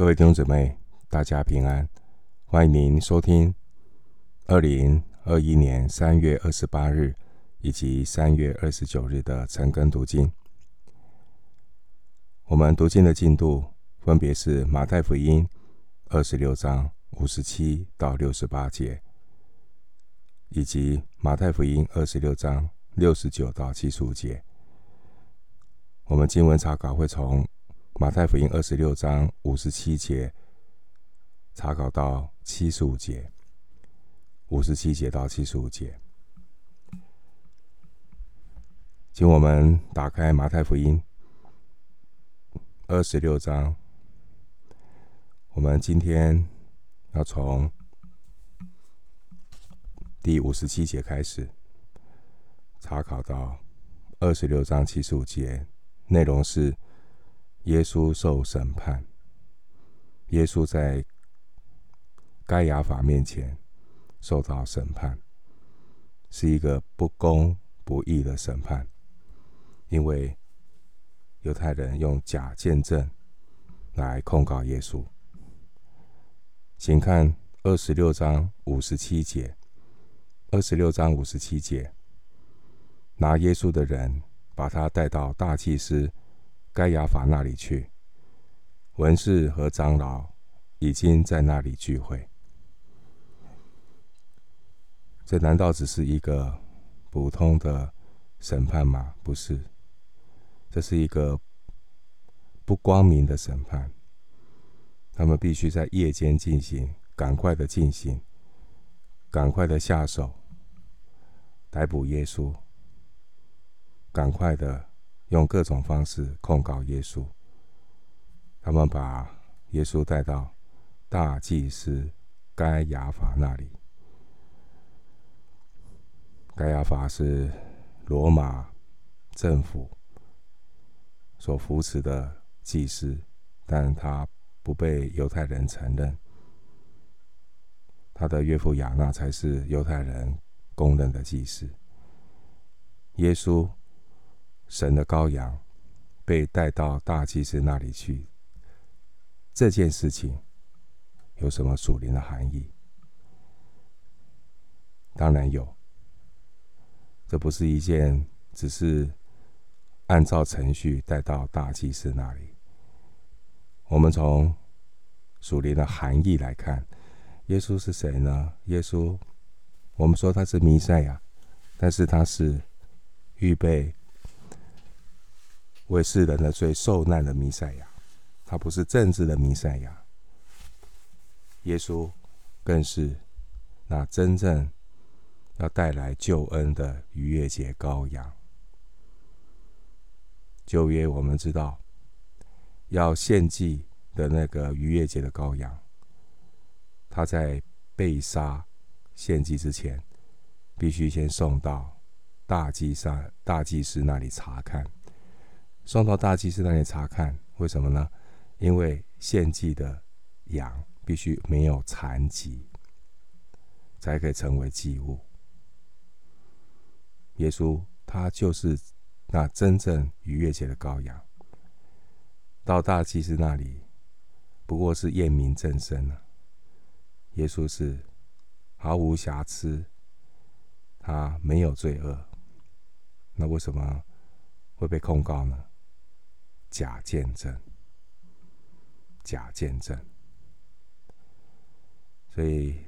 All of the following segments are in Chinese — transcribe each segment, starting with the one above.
各位弟兄姊妹，大家平安！欢迎您收听二零二一年三月二十八日以及三月二十九日的晨更读经。我们读经的进度分别是马太福音二十六章五十七到六十八节，以及马太福音二十六章六十九到七十五节。我们经文查考会从马太福音二十六章五十七节查考到七十五节，五十七节到七十五节，请我们打开马太福音二十六章。我们今天要从第五十七节开始查考到二十六章七十五节，内容是。耶稣受审判，耶稣在该亚法面前受到审判，是一个不公不义的审判，因为犹太人用假见证来控告耶稣。请看二十六章五十七节，二十六章五十七节，拿耶稣的人把他带到大祭司。该亚法那里去，文士和长老已经在那里聚会。这难道只是一个普通的审判吗？不是，这是一个不光明的审判。他们必须在夜间进行，赶快的进行，赶快的下手，逮捕耶稣，赶快的。用各种方式控告耶稣。他们把耶稣带到大祭司该亚法那里。该亚法是罗马政府所扶持的祭司，但他不被犹太人承认。他的岳父亚那才是犹太人公认的祭司。耶稣。神的羔羊被带到大祭司那里去，这件事情有什么属灵的含义？当然有，这不是一件只是按照程序带到大祭司那里。我们从属灵的含义来看，耶稣是谁呢？耶稣，我们说他是弥赛亚，但是他是预备。为世人的罪受难的弥赛亚，他不是政治的弥赛亚。耶稣更是那真正要带来救恩的逾越节羔羊。旧约我们知道，要献祭的那个逾越节的羔羊，他在被杀献祭之前，必须先送到大祭上大祭司那里查看。送到大祭司那里查看，为什么呢？因为献祭的羊必须没有残疾，才可以成为祭物。耶稣他就是那真正逾越节的羔羊。到大祭司那里，不过是验明正身了。耶稣是毫无瑕疵，他没有罪恶，那为什么会被控告呢？假见证，假见证。所以，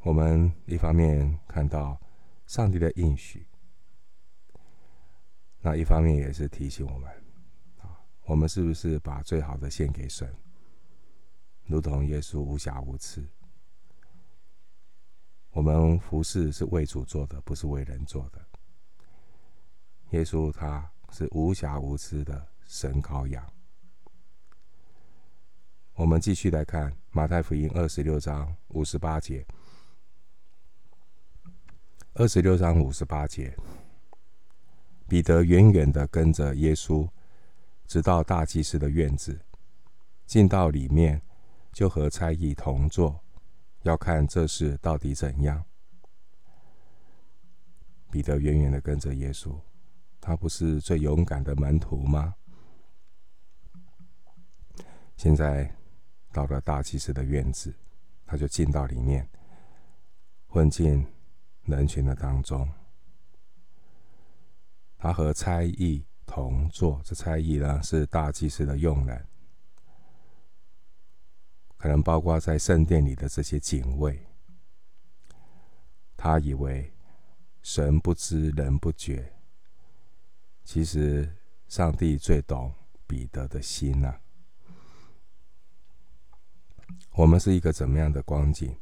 我们一方面看到上帝的应许，那一方面也是提醒我们啊，我们是不是把最好的献给神，如同耶稣无瑕无疵。我们服侍是为主做的，不是为人做的。耶稣他是无瑕无疵的。神羔羊。我们继续来看马太福音二十六章五十八节。二十六章五十八节，彼得远远的跟着耶稣，直到大祭司的院子，进到里面，就和差役同坐，要看这事到底怎样。彼得远远的跟着耶稣，他不是最勇敢的门徒吗？现在到了大祭司的院子，他就进到里面，混进人群的当中。他和差役同坐，这差役呢是大祭司的用人，可能包括在圣殿里的这些警卫。他以为神不知人不觉，其实上帝最懂彼得的心呐、我们是一个怎么样的光景，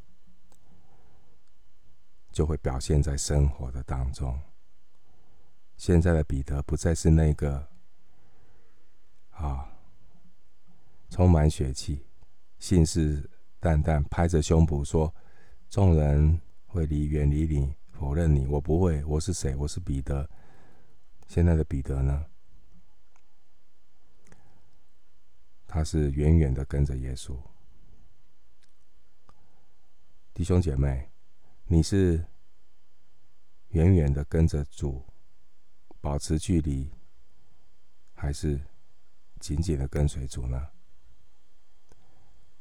就会表现在生活的当中。现在的彼得不再是那个啊，充满血气、信誓旦旦、拍着胸脯说众人会离远离你、否认你。我不会，我是谁？我是彼得。现在的彼得呢？他是远远的跟着耶稣。弟兄姐妹，你是远远的跟着主？保持距离，还是紧紧的跟随主呢？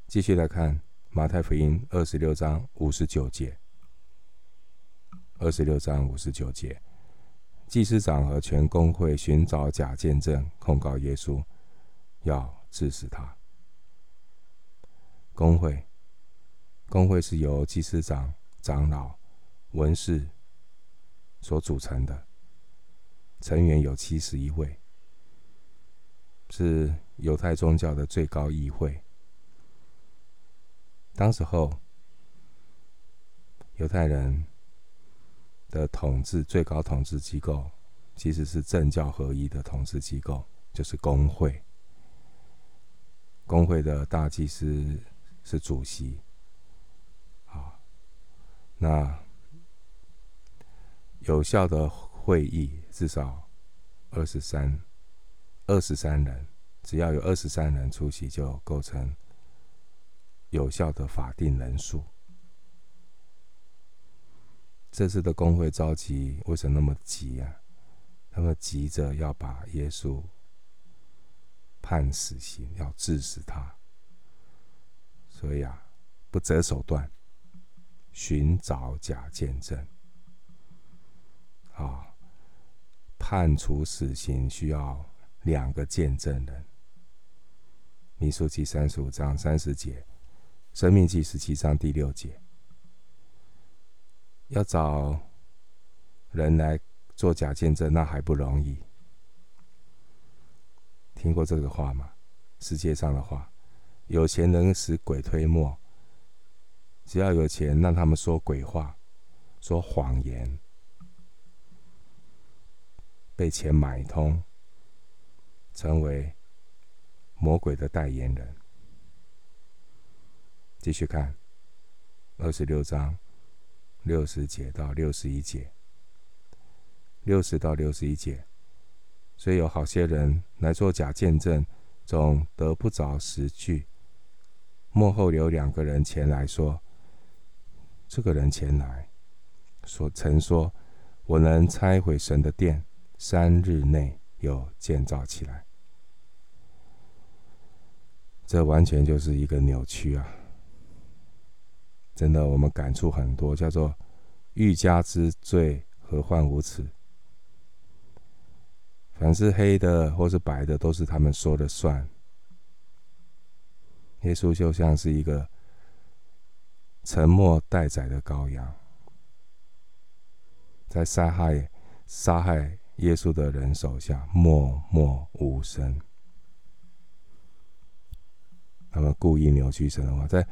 继续来看马太福音二十六章五十九节。二十六章五十九节，祭司长和全公会寻找假见证，控告耶稣，要治死他。公会，公会是由祭司长、长老、文士所组成的。成员有七十一位，是犹太宗教的最高议会。当时候，犹太人的统治最高统治机构，其实是政教合一的统治机构，就是公会。公会的大祭司是主席。那有效的。会议至少二十三、二十三人，只要有二十三人出席，就构成有效的法定人数。这次的公会召集为什么那么急啊？他们急着要把耶稣判死刑，要治死他，所以啊，不择手段寻找假见证啊。判处死刑需要两个见证人。民数记三十五章三十节，申命记十七章第六节，要找人来做假见证，那还不容易。听过这个话吗？世界上的话，有钱能使鬼推磨，只要有钱，让他们说鬼话，说谎言。被钱买通，成为魔鬼的代言人。继续看二十六章六十节到六十一节，六十到六十一节，所以有好些人来做假见证，总得不着实据。幕后有两个人前来说：“这个人前来，所曾说，我能拆毁神的殿。”三日内又建造起来，这完全就是一个扭曲啊！真的，我们感触很多，叫做“欲加之罪，何患无辞”。凡是黑的或是白的，都是他们说了算。耶稣就像是一个沉默待宰的羔羊，在杀害杀害。耶稣的人手下默默无声，他们故意扭曲神的话，在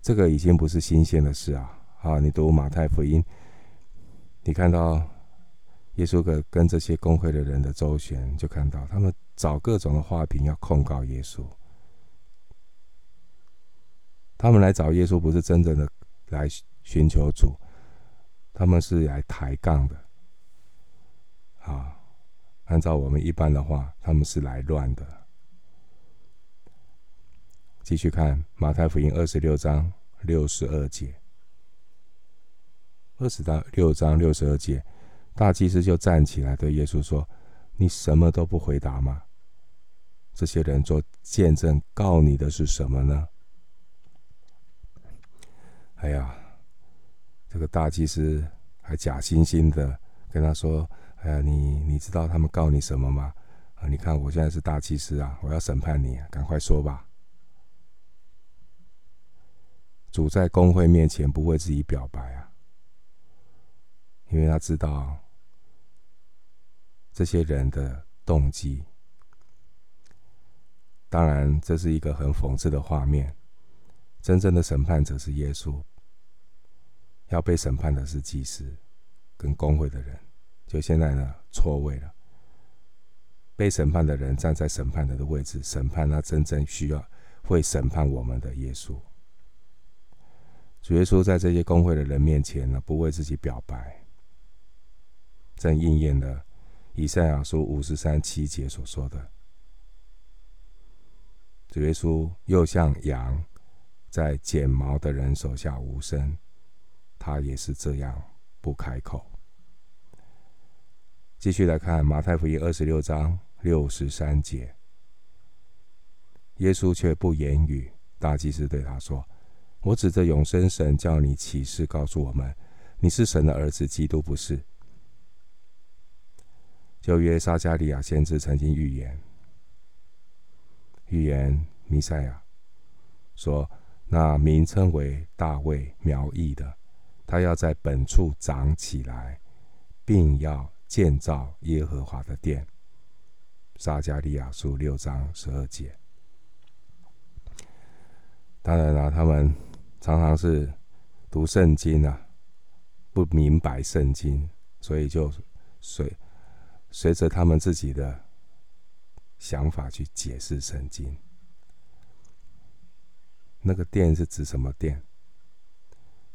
这个已经不是新鲜的事啊！啊，你读马太福音，你看到耶稣跟跟这些公会的人的周旋，就看到他们找各种的话柄要控告耶稣。他们来找耶稣，不是真正的来寻求主，他们是来抬杠的。啊，按照我们一般的话，他们是来乱的。继续看马太福音二十六章六十二节，二十到六章六十二节，大祭司就站起来对耶稣说：“你什么都不回答吗？这些人做见证告你的是什么呢？”哎呀，这个大祭司还假惺惺的跟他说：“哎呀，你你知道他们告你什么吗？啊，你看我现在是大祭司啊，我要审判你，赶快说吧。”主在公会面前不为自己表白啊，因为他知道这些人的动机。当然，这是一个很讽刺的画面。真正的审判者是耶稣，要被审判的是祭司跟公会的人。就现在呢，错位了。被审判的人站在审判者的位置，审判那真正需要会审判我们的耶稣。主耶稣在这些公会的人面前呢，不为自己表白，正应验了以赛亚书五十三七节所说的。主耶稣又像羊，在剪毛的人手下无声，他也是这样不开口。继续来看马太福音二十六章六十三节，耶稣却不言语。大祭司对他说：“我指着永生神叫你起誓告诉我们，你是神的儿子，基督不是。”旧约撒迦利亚先知曾经预言。预言弥赛亚说：“那名称为大卫苗裔的，他要在本处长起来，并要建造耶和华的殿。”撒迦利亚书六章十二节。当然了，他们常常是读圣经啊，不明白圣经，所以就随随着他们自己的。想法去解释圣经，那个殿是指什么殿？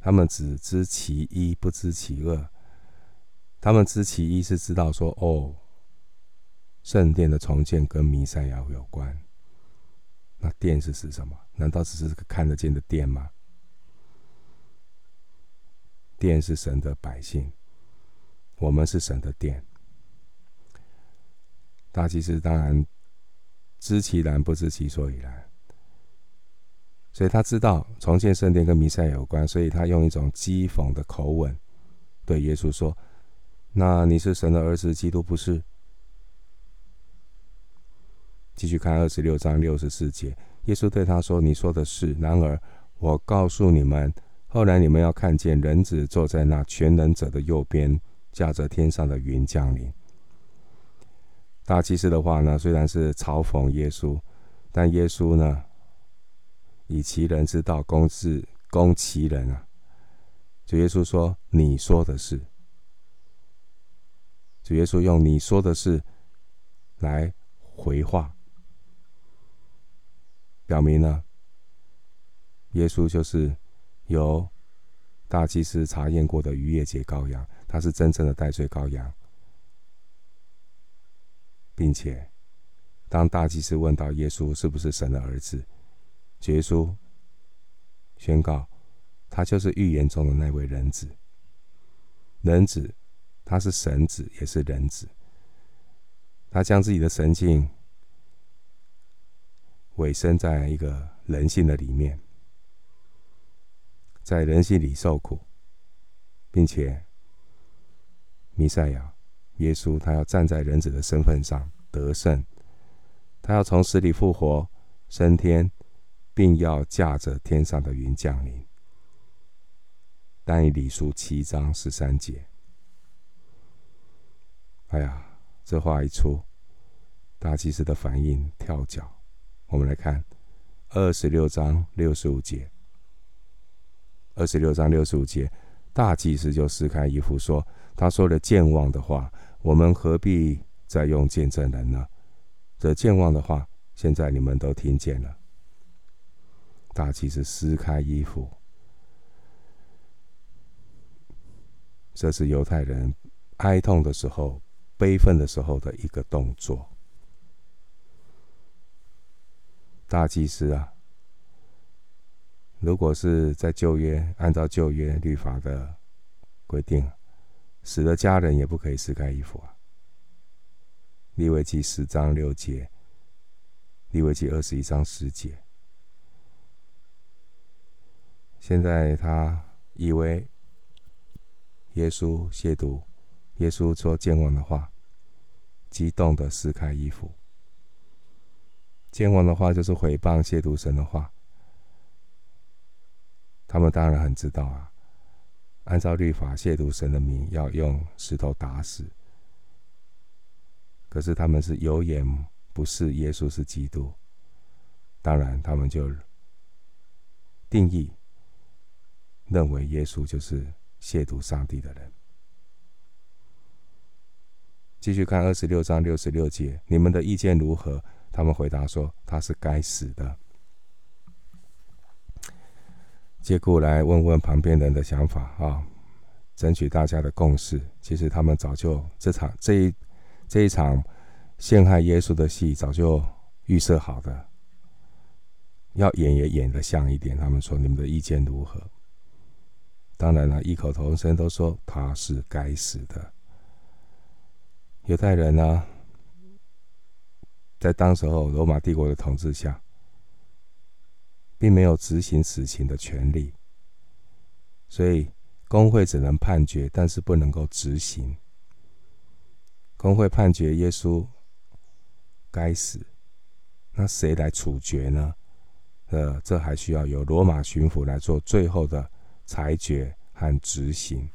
他们只知其一，不知其二。他们知其一是知道说，哦，圣殿的重建跟弥赛亚有关。那殿是指什么？难道只是个看得见的殿吗？殿是神的百姓，我们是神的殿。大祭司当然。知其然，不知其所以然。所以他知道重建圣殿跟弥赛有关，所以他用一种讥讽的口吻对耶稣说：“那你是神的儿子，基督不是？”继续看二十六章六十四节，耶稣对他说：“你说的是。然而我告诉你们，后来你们要看见人子坐在那全能者的右边，驾着天上的云降临。”大祭司的话呢，虽然是嘲讽耶稣，但耶稣呢，以其人之道攻之攻其人啊。主耶稣说：“你说的是。”主耶稣用“你说的是”来回话，表明了耶稣就是由大祭司查验过的逾越节羔羊，他是真正的代罪羔羊。并且，当大祭司问到耶稣是不是神的儿子，耶稣宣告，他就是预言中的那位人子。人子，他是神子，也是人子。他将自己的神性委身在一个人性的里面，在人性里受苦，并且，弥赛亚。耶稣他要站在人子的身份上得胜，他要从死里复活升天，并要驾着天上的云降临。但以理书七章十三节。哎呀，这话一出，大祭司的反应跳脚。我们来看二十六章六十五节。二十六章六十五节，大祭司就撕开衣服说：“他说了健忘的话。”我们何必再用见证人呢？这健忘的话，现在你们都听见了。大祭司撕开衣服，这是犹太人哀痛的时候、悲愤的时候的一个动作。大祭司啊，如果是在旧约，按照旧约律法的规定。死了家人也不可以撕开衣服啊。利未记十章六节，利未记二十一章十节。现在他以为耶稣亵渎耶稣说僭妄的话，激动的撕开衣服。僭妄的话就是诽谤亵渎神的话。他们当然很知道啊，按照律法亵渎神的名要用石头打死。可是他们是有眼不识耶稣是基督，当然他们就定义认为耶稣就是亵渎上帝的人。继续看二十六章六十六节，你们的意见如何？他们回答说：“他是该死的。”借故来问问旁边人的想法啊，争取大家的共识。其实他们早就这场这一这一场陷害耶稣的戏早就预设好的，要演也演得像一点。他们说：“你们的意见如何？”当然了，异口同声都说他是该死的。犹太人呢，在当时候罗马帝国的统治下，并没有执行死刑的权利，所以工会只能判决，但是不能够执行。工会判决耶稣该死，那谁来处决呢？呃，这还需要由罗马巡抚来做最后的。裁决和执行，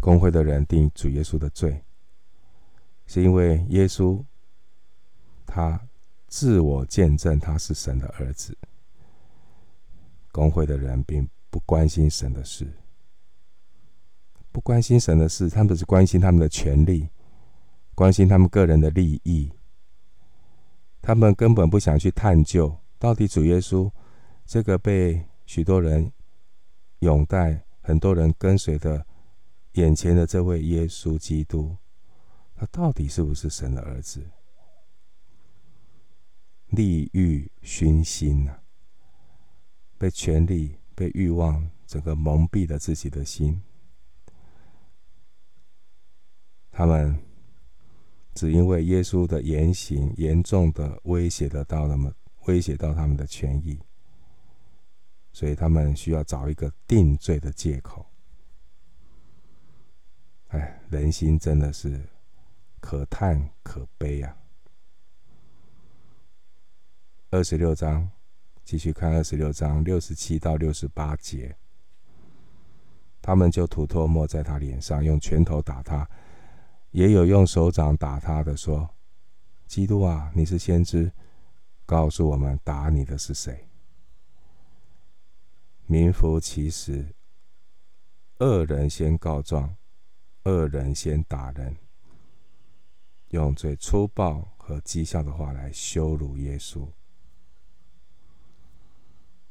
工会的人定主耶稣的罪，是因为耶稣他自我见证他是神的儿子。工会的人并不关心神的事，不关心神的事，他们只关心他们的权利，关心他们个人的利益。他们根本不想去探究到底主耶稣这个被。许多人拥戴，很多人跟随的眼前的这位耶稣基督，他到底是不是神的儿子？利欲熏心呐，被权力、被欲望整个蒙蔽了自己的心。他们只因为耶稣的言行严重的威胁得到他们，威胁到他们的权益。所以他们需要找一个定罪的借口。哎，人心真的是可叹可悲啊！二十六章，继续看二十六章六十七到六十八节，他们就吐唾沫在他脸上，用拳头打他，也有用手掌打他的，说：“基督啊，你是先知，告诉我们打你的是谁？”名副其实，恶人先告状，恶人先打人，用最粗暴和讥笑的话来羞辱耶稣。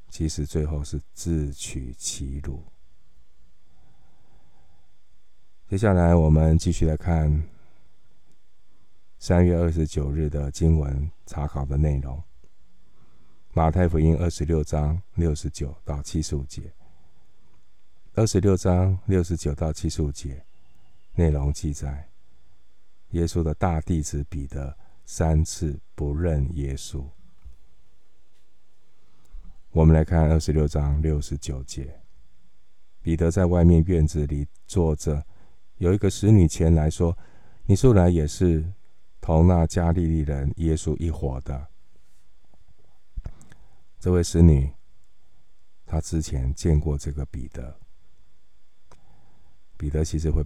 其实最后是自取其辱。接下来我们继续来看三月二十九日的经文查考的内容。马太福音二十六章六十九到七十五节，二十六章六十九到七十五节内容记载，耶稣的大弟子彼得三次不认耶稣。我们来看二十六章六十九节，彼得在外面院子里坐着，有一个使女前来说：“你素来也是同那加利利人耶稣一伙的。”这位使女，她之前见过这个彼得。彼得其实会，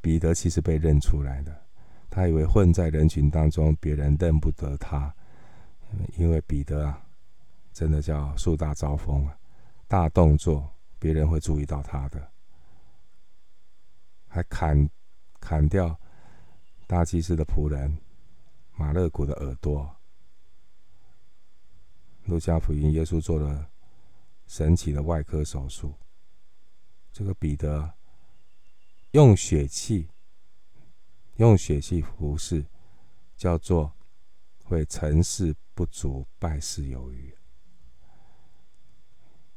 彼得其实被认出来的。他以为混在人群当中，别人认不得他，因为彼得啊，真的叫树大招风啊，大动作，别人会注意到他的。还砍砍掉大祭司的仆人马勒古的耳朵。路加福音，耶稣做了神奇的外科手术。这个彼得用血气，用血气服侍，叫做会成事不足，败事有余。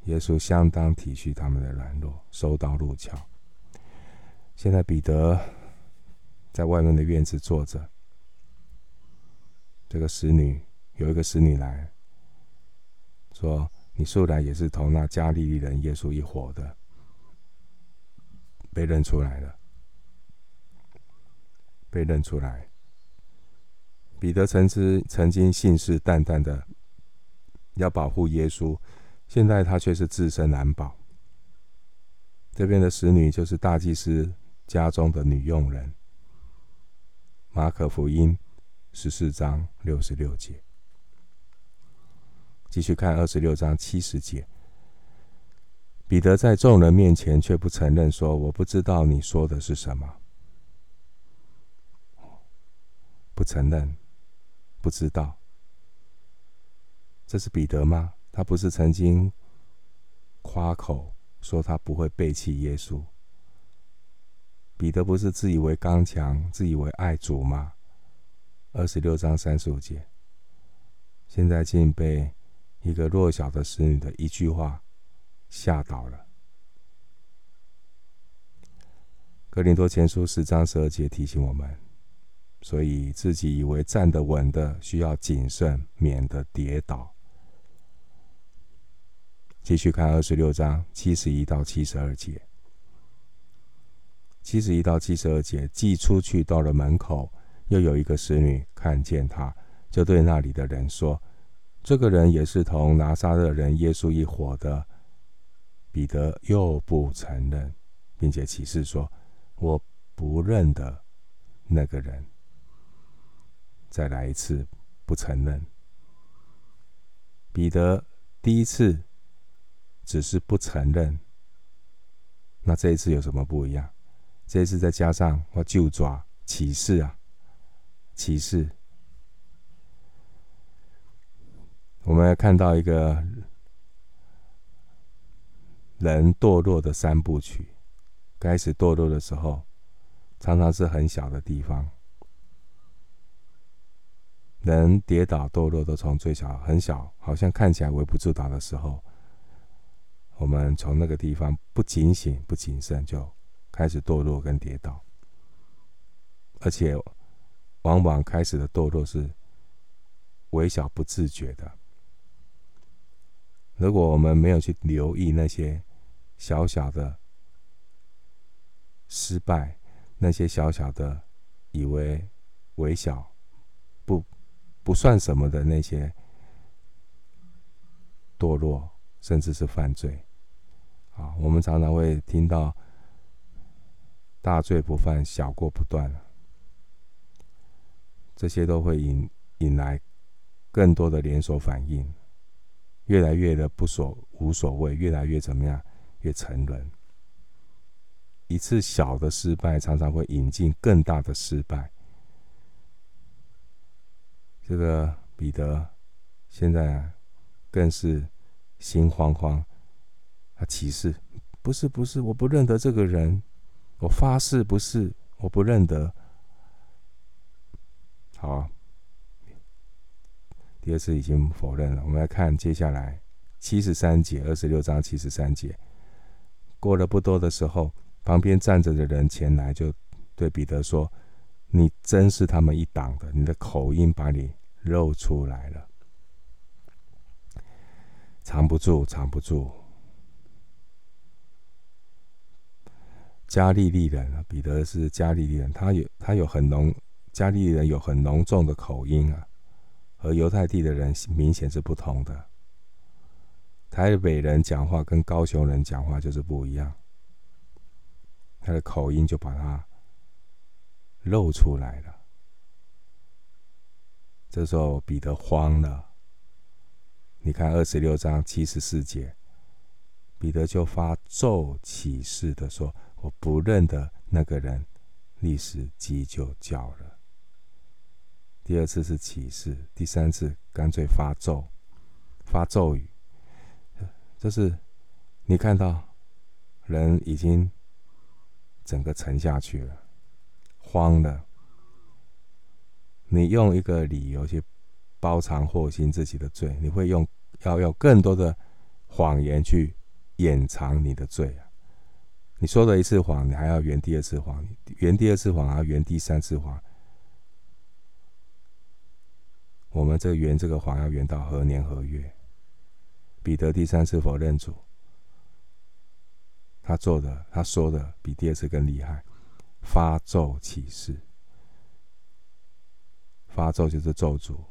耶稣相当体恤他们的软弱，收刀入鞘。现在彼得在外面的院子坐着，这个使女有一个使女来。说：“你素来也是同那加利利人耶稣一伙的，被认出来了，被认出来。彼得曾之曾经信誓旦旦的要保护耶稣，现在他却是自身难保。这边的使女就是大祭司家中的女佣人。马可福音十四章六十六节。继续看二十六章七十节，彼得在众人面前却不承认，说：“我不知道你说的是什么。”不承认，不知道，这是彼得吗？他不是曾经夸口说他不会背弃耶稣？彼得不是自以为刚强、自以为爱主吗？二十六章三十五节，现在竟被。一个弱小的使女的一句话吓倒了。格林多前书十章十二节提醒我们，所以自己以为站得稳的，需要谨慎，免得跌倒。继续看二十六章七十一到七十二节，七十一到七十二节，既出去到了门口，又有一个使女看见他，就对那里的人说。这个人也是同拿撒勒人耶稣一伙的。彼得又不承认，并且起誓说：“我不认得那个人。”再来一次不承认。彼得第一次只是不承认，那这一次有什么不一样？这一次再加上我就抓起誓啊，起誓。我们看到一个人堕落的三部曲。开始堕落的时候，常常是很小的地方。人跌倒堕落都从最小、很小，好像看起来微不足道的时候，我们从那个地方不警醒、不谨慎，就开始堕落跟跌倒。而且，往往开始的堕落是微小、不自觉的。如果我们没有去留意那些小小的失败，那些小小的以为微小、不不算什么的那些堕落，甚至是犯罪，啊，我们常常会听到“大罪不犯，小过不断”，这些都会引引来更多的连锁反应。越来越的不所无所谓，越来越怎么样？越沉沦。一次小的失败，常常会引进更大的失败。这个彼得现在，更是心慌慌。他起誓：不是，不是，我不认得这个人。我发誓，不是，我不认得。好。第二次已经否认了。我们来看接下来七十三节，二十六章七十三节。过了不多的时候，旁边站着的人前来，就对彼得说：“你真是他们一党的，你的口音把你露出来了，藏不住，藏不住。”加利利人，彼得是加利利人，他有他有很浓，加利利人有很浓重的口音啊。和犹太地的人明显是不同的。台北人讲话跟高雄人讲话就是不一样，他的口音就把它露出来了。这时候彼得慌了，你看二十六章七十四节，彼得就发咒起誓的说：“我不认得那个人。”立时鸡就叫了。第二次是起誓，第三次干脆发咒，发咒语。就是你看到人已经整个沉下去了，慌了。你用一个理由去包藏祸心自己的罪，你会用要用更多的谎言去掩藏你的罪啊！你说了一次谎，你还要圆第二次谎，圆第二次谎还要圆第三次谎。我们这圆这个谎要圆到何年何月？彼得第三次否认主，他做的、他说的比第二次更厉害，发咒起誓。发咒就是咒诅。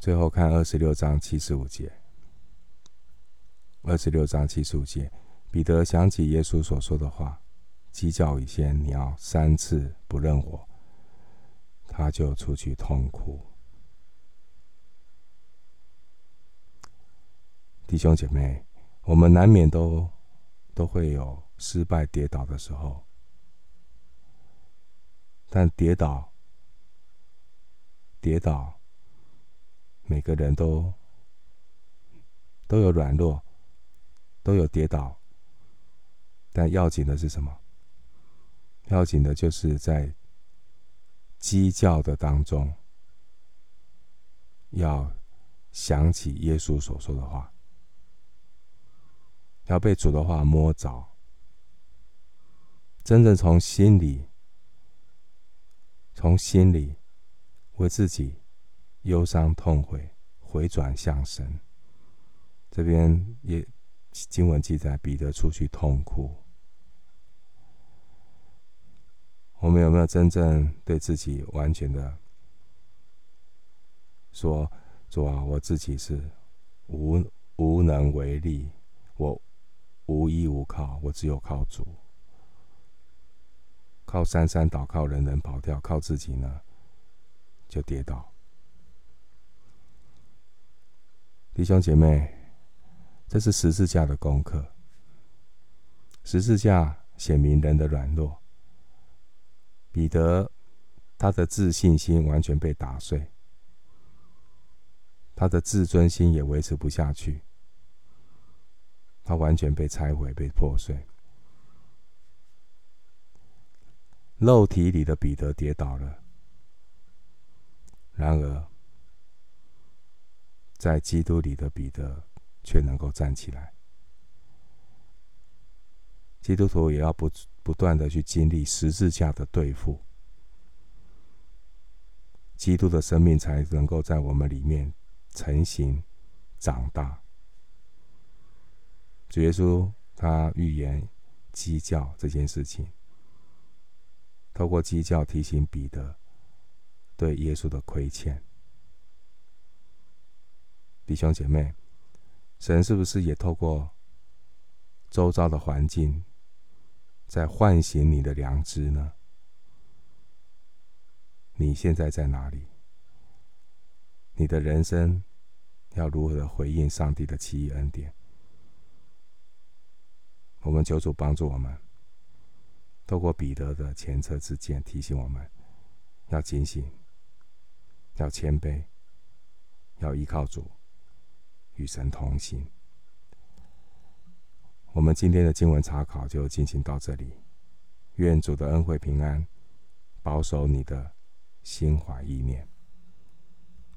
最后看二十六章七十五节，二十六章七十五节，彼得想起耶稣所说的话：“鸡叫以先，你要三次不认我。”他就出去痛哭。弟兄姐妹，我们难免都都会有失败跌倒的时候，但跌倒，跌倒，每个人都都有软弱，都有跌倒，但要紧的是什么？要紧的就是在鸡叫的当中，要想起耶稣所说的话。要被主的话摸着，真正从心里、从心里为自己忧伤痛悔，回转向神。这边也经文记载，彼得出去痛哭。我们有没有真正对自己完全的说：“主啊，我自己是无无能为力，我。”无依无靠，我只有靠主。靠山山倒，靠人人跑掉，靠自己呢，就跌倒。弟兄姐妹，这是十字架的功课。十字架显明人的软弱。彼得他的自信心完全被打碎，他的自尊心也维持不下去。他完全被拆毁、被破碎。肉体里的彼得跌倒了，然而在基督里的彼得却能够站起来。基督徒也要不不断的去经历十字架的对付，基督的生命才能够在我们里面成型、长大。主耶稣他预言鸡叫这件事情，透过鸡叫提醒彼得对耶稣的亏欠。弟兄姐妹，神是不是也透过周遭的环境，在唤醒你的良知呢？你现在在哪里？你的人生要如何回应上帝的奇异恩典？我们求主帮助我们，透过彼得的前车之鉴，提醒我们要警醒，要谦卑，要依靠主，与神同行。我们今天的经文查考就进行到这里，愿主的恩惠平安保守你的心怀意念。